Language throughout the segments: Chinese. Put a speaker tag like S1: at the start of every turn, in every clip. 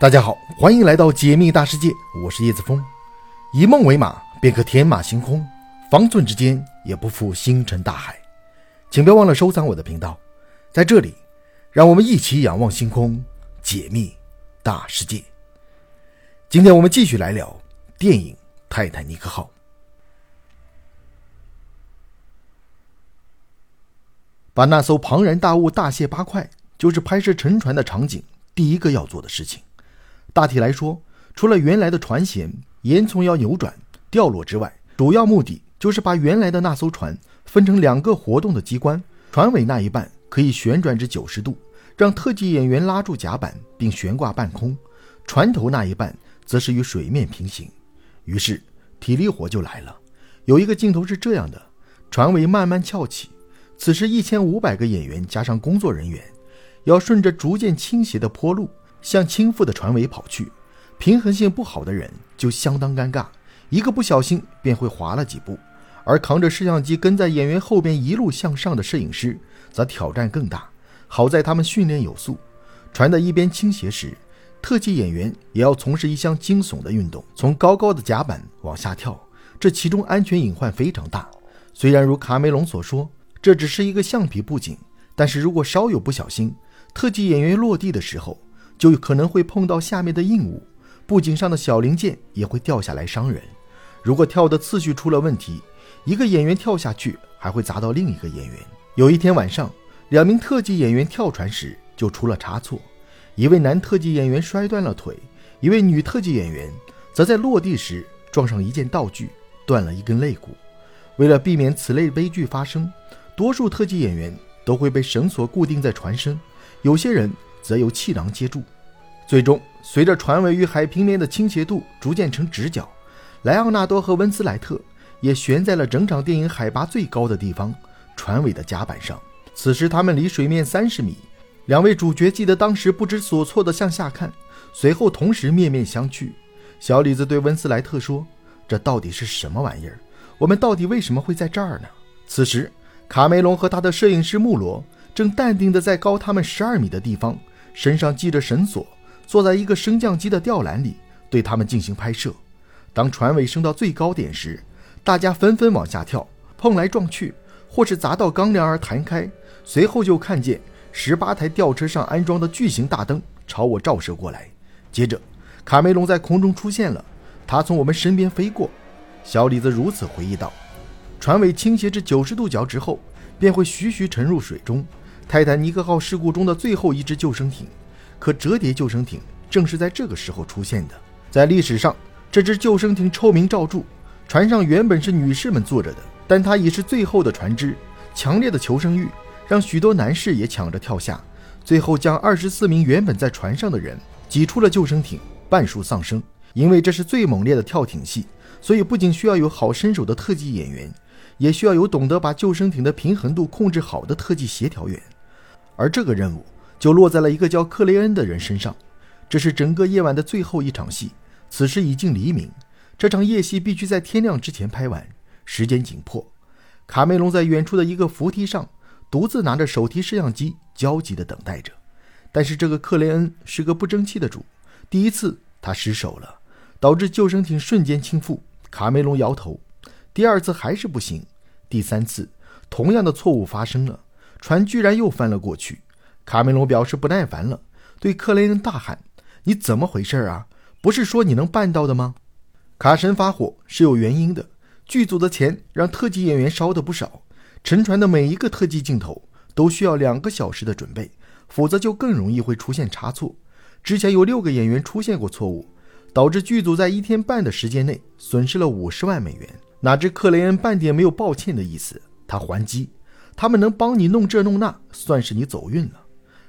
S1: 大家好，欢迎来到解密大世界，我是叶子峰。以梦为马，便可天马行空；方寸之间，也不负星辰大海。请别忘了收藏我的频道，在这里，让我们一起仰望星空，解密大世界。今天我们继续来聊电影《泰坦尼克号》。把那艘庞然大物大卸八块，就是拍摄沉船的场景第一个要做的事情。大体来说，除了原来的船舷烟囱要扭转掉落之外，主要目的就是把原来的那艘船分成两个活动的机关。船尾那一半可以旋转至九十度，让特技演员拉住甲板并悬挂半空；船头那一半则是与水面平行。于是体力活就来了。有一个镜头是这样的：船尾慢慢翘起，此时一千五百个演员加上工作人员，要顺着逐渐倾斜的坡路。向倾覆的船尾跑去，平衡性不好的人就相当尴尬，一个不小心便会滑了几步。而扛着摄像机跟在演员后边一路向上的摄影师则挑战更大。好在他们训练有素，船的一边倾斜时，特技演员也要从事一项惊悚的运动，从高高的甲板往下跳。这其中安全隐患非常大。虽然如卡梅隆所说，这只是一个橡皮布景，但是如果稍有不小心，特技演员落地的时候。就可能会碰到下面的硬物，布景上的小零件也会掉下来伤人。如果跳的次序出了问题，一个演员跳下去还会砸到另一个演员。有一天晚上，两名特技演员跳船时就出了差错，一位男特技演员摔断了腿，一位女特技演员则在落地时撞上一件道具，断了一根肋骨。为了避免此类悲剧发生，多数特技演员都会被绳索固定在船身，有些人。则由气囊接住，最终随着船尾与海平面的倾斜度逐渐成直角，莱昂纳多和温斯莱特也悬在了整场电影海拔最高的地方——船尾的甲板上。此时他们离水面三十米，两位主角记得当时不知所措地向下看，随后同时面面相觑。小李子对温斯莱特说：“这到底是什么玩意儿？我们到底为什么会在这儿呢？”此时，卡梅隆和他的摄影师穆罗正淡定地在高他们十二米的地方。身上系着绳索，坐在一个升降机的吊篮里，对他们进行拍摄。当船尾升到最高点时，大家纷纷往下跳，碰来撞去，或是砸到钢梁而弹开。随后就看见十八台吊车上安装的巨型大灯朝我照射过来。接着，卡梅隆在空中出现了，他从我们身边飞过。小李子如此回忆道：“船尾倾斜至九十度角之后，便会徐徐沉入水中。”泰坦尼克号事故中的最后一只救生艇，可折叠救生艇正是在这个时候出现的。在历史上，这只救生艇臭名昭著。船上原本是女士们坐着的，但它已是最后的船只。强烈的求生欲让许多男士也抢着跳下，最后将二十四名原本在船上的人挤出了救生艇，半数丧生。因为这是最猛烈的跳艇戏，所以不仅需要有好身手的特技演员，也需要有懂得把救生艇的平衡度控制好的特技协调员。而这个任务就落在了一个叫克雷恩的人身上。这是整个夜晚的最后一场戏。此时已经黎明，这场夜戏必须在天亮之前拍完，时间紧迫。卡梅隆在远处的一个扶梯上，独自拿着手提摄像机，焦急地等待着。但是这个克雷恩是个不争气的主。第一次他失手了，导致救生艇瞬间倾覆。卡梅隆摇头。第二次还是不行。第三次，同样的错误发生了。船居然又翻了过去，卡梅隆表示不耐烦了，对克雷恩大喊：“你怎么回事啊？不是说你能办到的吗？”卡神发火是有原因的，剧组的钱让特技演员烧的不少，沉船的每一个特技镜头都需要两个小时的准备，否则就更容易会出现差错。之前有六个演员出现过错误，导致剧组在一天半的时间内损失了五十万美元。哪知克雷恩半点没有抱歉的意思，他还击。他们能帮你弄这弄那，算是你走运了。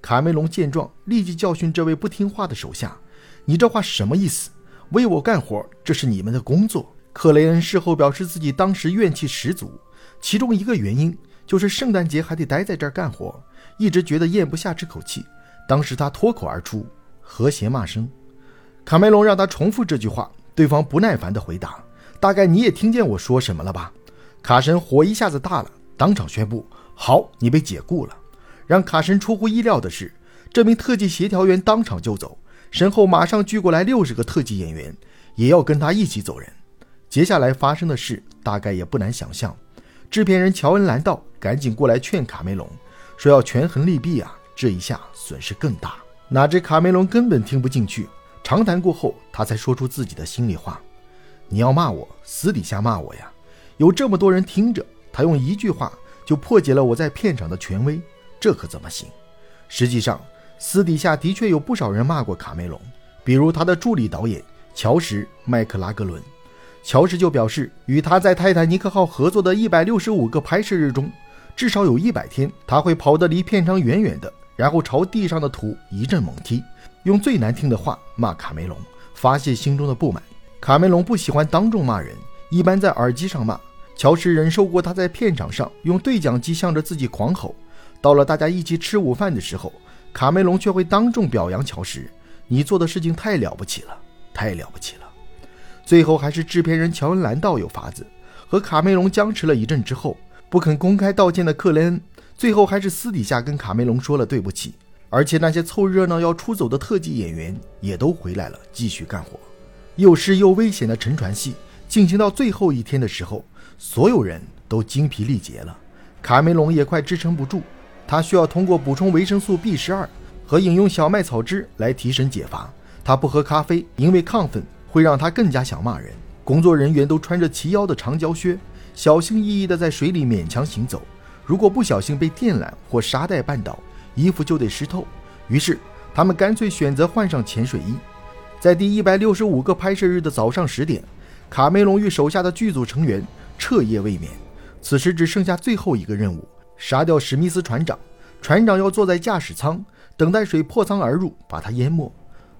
S1: 卡梅隆见状，立即教训这位不听话的手下：“你这话什么意思？为我干活，这是你们的工作。”克雷恩事后表示自己当时怨气十足，其中一个原因就是圣诞节还得待在这儿干活，一直觉得咽不下这口气。当时他脱口而出和谐骂声。卡梅隆让他重复这句话，对方不耐烦地回答：“大概你也听见我说什么了吧？”卡神火一下子大了。当场宣布：“好，你被解雇了。”让卡神出乎意料的是，这名特技协调员当场就走，身后马上聚过来六十个特技演员，也要跟他一起走人。接下来发生的事大概也不难想象。制片人乔恩·兰道赶紧过来劝卡梅隆，说要权衡利弊啊，这一下损失更大。哪知卡梅隆根本听不进去。长谈过后，他才说出自己的心里话：“你要骂我，私底下骂我呀！有这么多人听着，他用一句话就破解了我在片场的权威，这可怎么行？”实际上，私底下的确有不少人骂过卡梅隆，比如他的助理导演乔什·麦克拉格伦。乔什就表示，与他在泰坦尼克号合作的一百六十五个拍摄日中，至少有一百天他会跑得离片场远远的，然后朝地上的土一阵猛踢。用最难听的话骂卡梅隆，发泄心中的不满。卡梅隆不喜欢当众骂人，一般在耳机上骂。乔什忍受过他在片场上用对讲机向着自己狂吼。到了大家一起吃午饭的时候，卡梅隆却会当众表扬乔什：“你做的事情太了不起了，太了不起了。”最后还是制片人乔恩·兰道有法子，和卡梅隆僵持了一阵之后，不肯公开道歉的克雷恩，最后还是私底下跟卡梅隆说了对不起。而且那些凑热闹要出走的特技演员也都回来了，继续干活。又湿又危险的沉船戏进行到最后一天的时候，所有人都精疲力竭了，卡梅隆也快支撑不住。他需要通过补充维生素 B 十二和饮用小麦草汁来提神解乏。他不喝咖啡，因为亢奋会让他更加想骂人。工作人员都穿着齐腰的长胶靴，小心翼翼地在水里勉强行走。如果不小心被电缆或沙袋绊倒，衣服就得湿透，于是他们干脆选择换上潜水衣。在第一百六十五个拍摄日的早上十点，卡梅隆与手下的剧组成员彻夜未眠。此时只剩下最后一个任务：杀掉史密斯船长。船长要坐在驾驶舱，等待水破舱而入，把他淹没。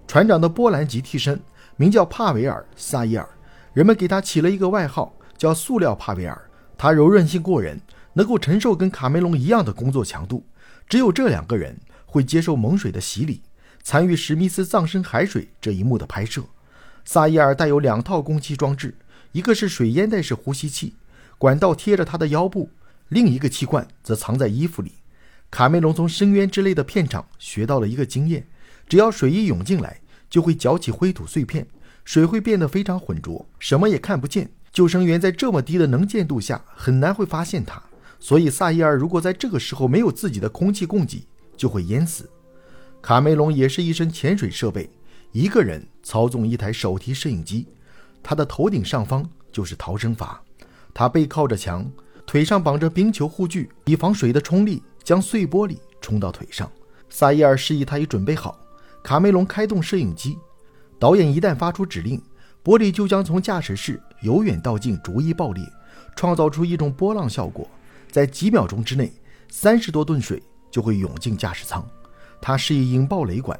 S1: 船长的波兰籍替身名叫帕维尔·萨伊尔，人们给他起了一个外号，叫“塑料帕维尔”。他柔韧性过人，能够承受跟卡梅隆一样的工作强度。只有这两个人会接受猛水的洗礼，参与史密斯葬身海水这一幕的拍摄。萨伊尔带有两套攻击装置，一个是水烟袋式呼吸器，管道贴着他的腰部；另一个气罐则藏在衣服里。卡梅隆从《深渊》之类的片场学到了一个经验：只要水一涌进来，就会搅起灰土碎片，水会变得非常浑浊，什么也看不见。救生员在这么低的能见度下，很难会发现他。所以，萨伊尔如果在这个时候没有自己的空气供给，就会淹死。卡梅隆也是一身潜水设备，一个人操纵一台手提摄影机，他的头顶上方就是逃生阀，他背靠着墙，腿上绑着冰球护具，以防水的冲力将碎玻璃冲到腿上。萨伊尔示意他已准备好，卡梅隆开动摄影机，导演一旦发出指令，玻璃就将从驾驶室由远到近逐一爆裂，创造出一种波浪效果。在几秒钟之内，三十多吨水就会涌进驾驶舱。他示意引爆雷管，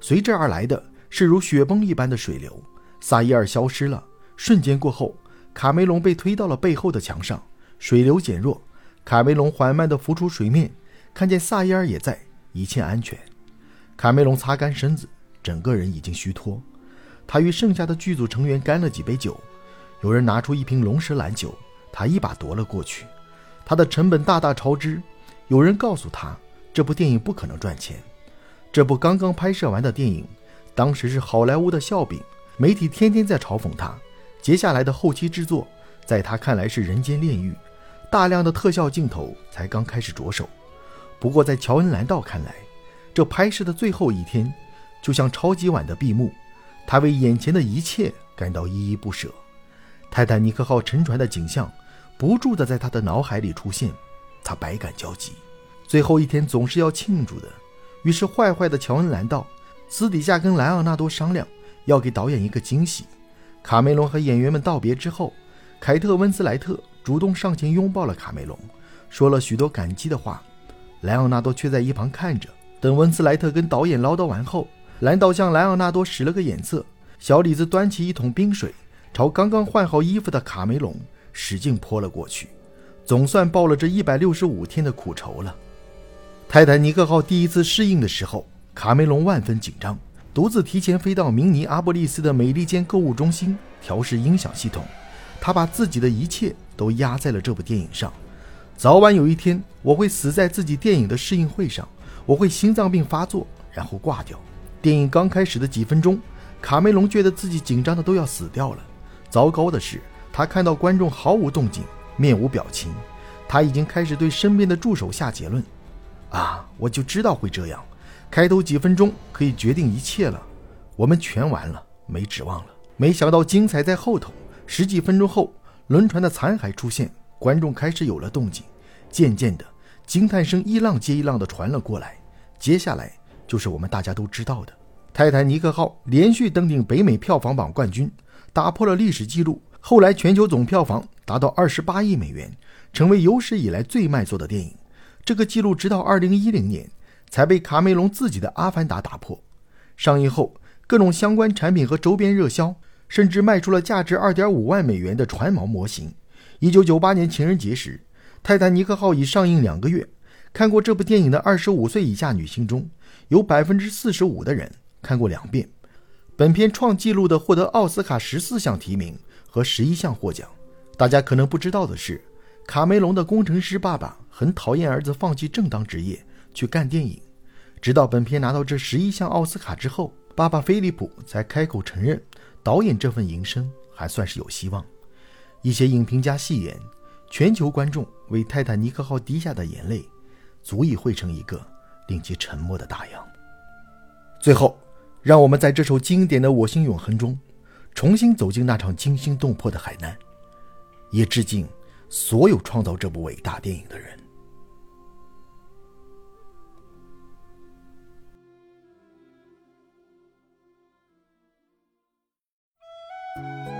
S1: 随之而来的是如雪崩一般的水流。萨伊尔消失了，瞬间过后，卡梅隆被推到了背后的墙上，水流减弱。卡梅隆缓慢地浮出水面，看见萨伊尔也在，一切安全。卡梅隆擦干身子，整个人已经虚脱。他与剩下的剧组成员干了几杯酒，有人拿出一瓶龙舌兰酒，他一把夺了过去。他的成本大大超支，有人告诉他这部电影不可能赚钱。这部刚刚拍摄完的电影，当时是好莱坞的笑柄，媒体天天在嘲讽他。接下来的后期制作，在他看来是人间炼狱，大量的特效镜头才刚开始着手。不过在乔恩·兰道看来，这拍摄的最后一天，就像超级碗的闭幕，他为眼前的一切感到依依不舍。泰坦尼克号沉船的景象。不住地在他的脑海里出现，他百感交集。最后一天总是要庆祝的，于是坏坏的乔恩兰道，私底下跟莱昂纳多商量，要给导演一个惊喜。卡梅隆和演员们道别之后，凯特温斯莱特主动上前拥抱了卡梅隆，说了许多感激的话。莱昂纳多却在一旁看着。等温斯莱特跟导演唠叨完后，兰道向莱昂纳多使了个眼色，小李子端起一桶冰水，朝刚刚换好衣服的卡梅隆。使劲泼了过去，总算报了这一百六十五天的苦仇了。泰坦尼克号第一次适应的时候，卡梅隆万分紧张，独自提前飞到明尼阿波利斯的美利坚购物中心调试音响系统。他把自己的一切都压在了这部电影上。早晚有一天，我会死在自己电影的试映会上，我会心脏病发作，然后挂掉。电影刚开始的几分钟，卡梅隆觉得自己紧张的都要死掉了。糟糕的是，他看到观众毫无动静，面无表情，他已经开始对身边的助手下结论：“啊，我就知道会这样。开头几分钟可以决定一切了，我们全完了，没指望了。没想到精彩在后头。十几分钟后，轮船的残骸出现，观众开始有了动静。渐渐的，惊叹声一浪接一浪的传了过来。接下来就是我们大家都知道的，《泰坦尼克号》连续登顶北美票房榜冠军。打破了历史记录，后来全球总票房达到二十八亿美元，成为有史以来最卖座的电影。这个记录直到二零一零年才被卡梅隆自己的《阿凡达》打破。上映后，各种相关产品和周边热销，甚至卖出了价值二点五万美元的船锚模型。一九九八年情人节时，《泰坦尼克号》已上映两个月，看过这部电影的二十五岁以下女性中，有百分之四十五的人看过两遍。本片创纪录的获得奥斯卡十四项提名和十一项获奖。大家可能不知道的是，卡梅隆的工程师爸爸很讨厌儿子放弃正当职业去干电影。直到本片拿到这十一项奥斯卡之后，爸爸菲利普才开口承认，导演这份营生还算是有希望。一些影评家戏言，全球观众为泰坦尼克号滴下的眼泪，足以汇成一个令其沉默的大洋。最后。让我们在这首经典的《我心永恒》中，重新走进那场惊心动魄的海难，也致敬所有创造这部伟大电影的人。
S2: Música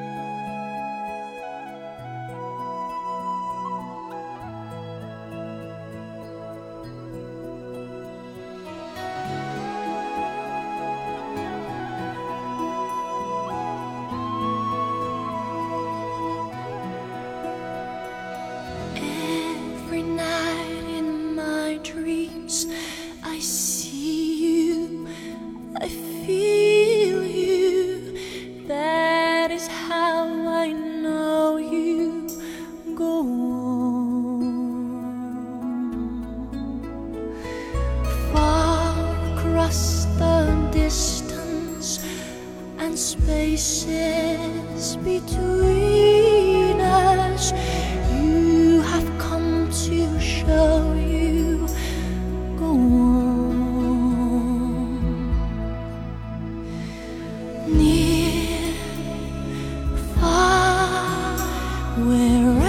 S2: where I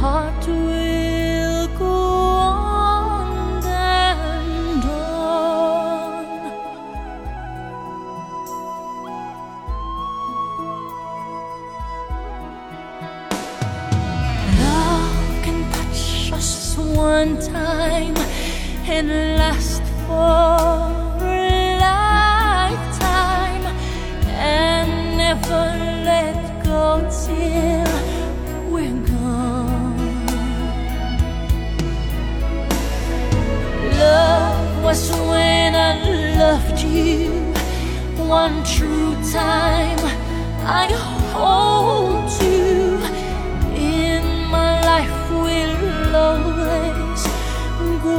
S2: heart will go on and on. Love can touch us one time and last for a lifetime and never let go till loved you one true time. I hold you in my life will always go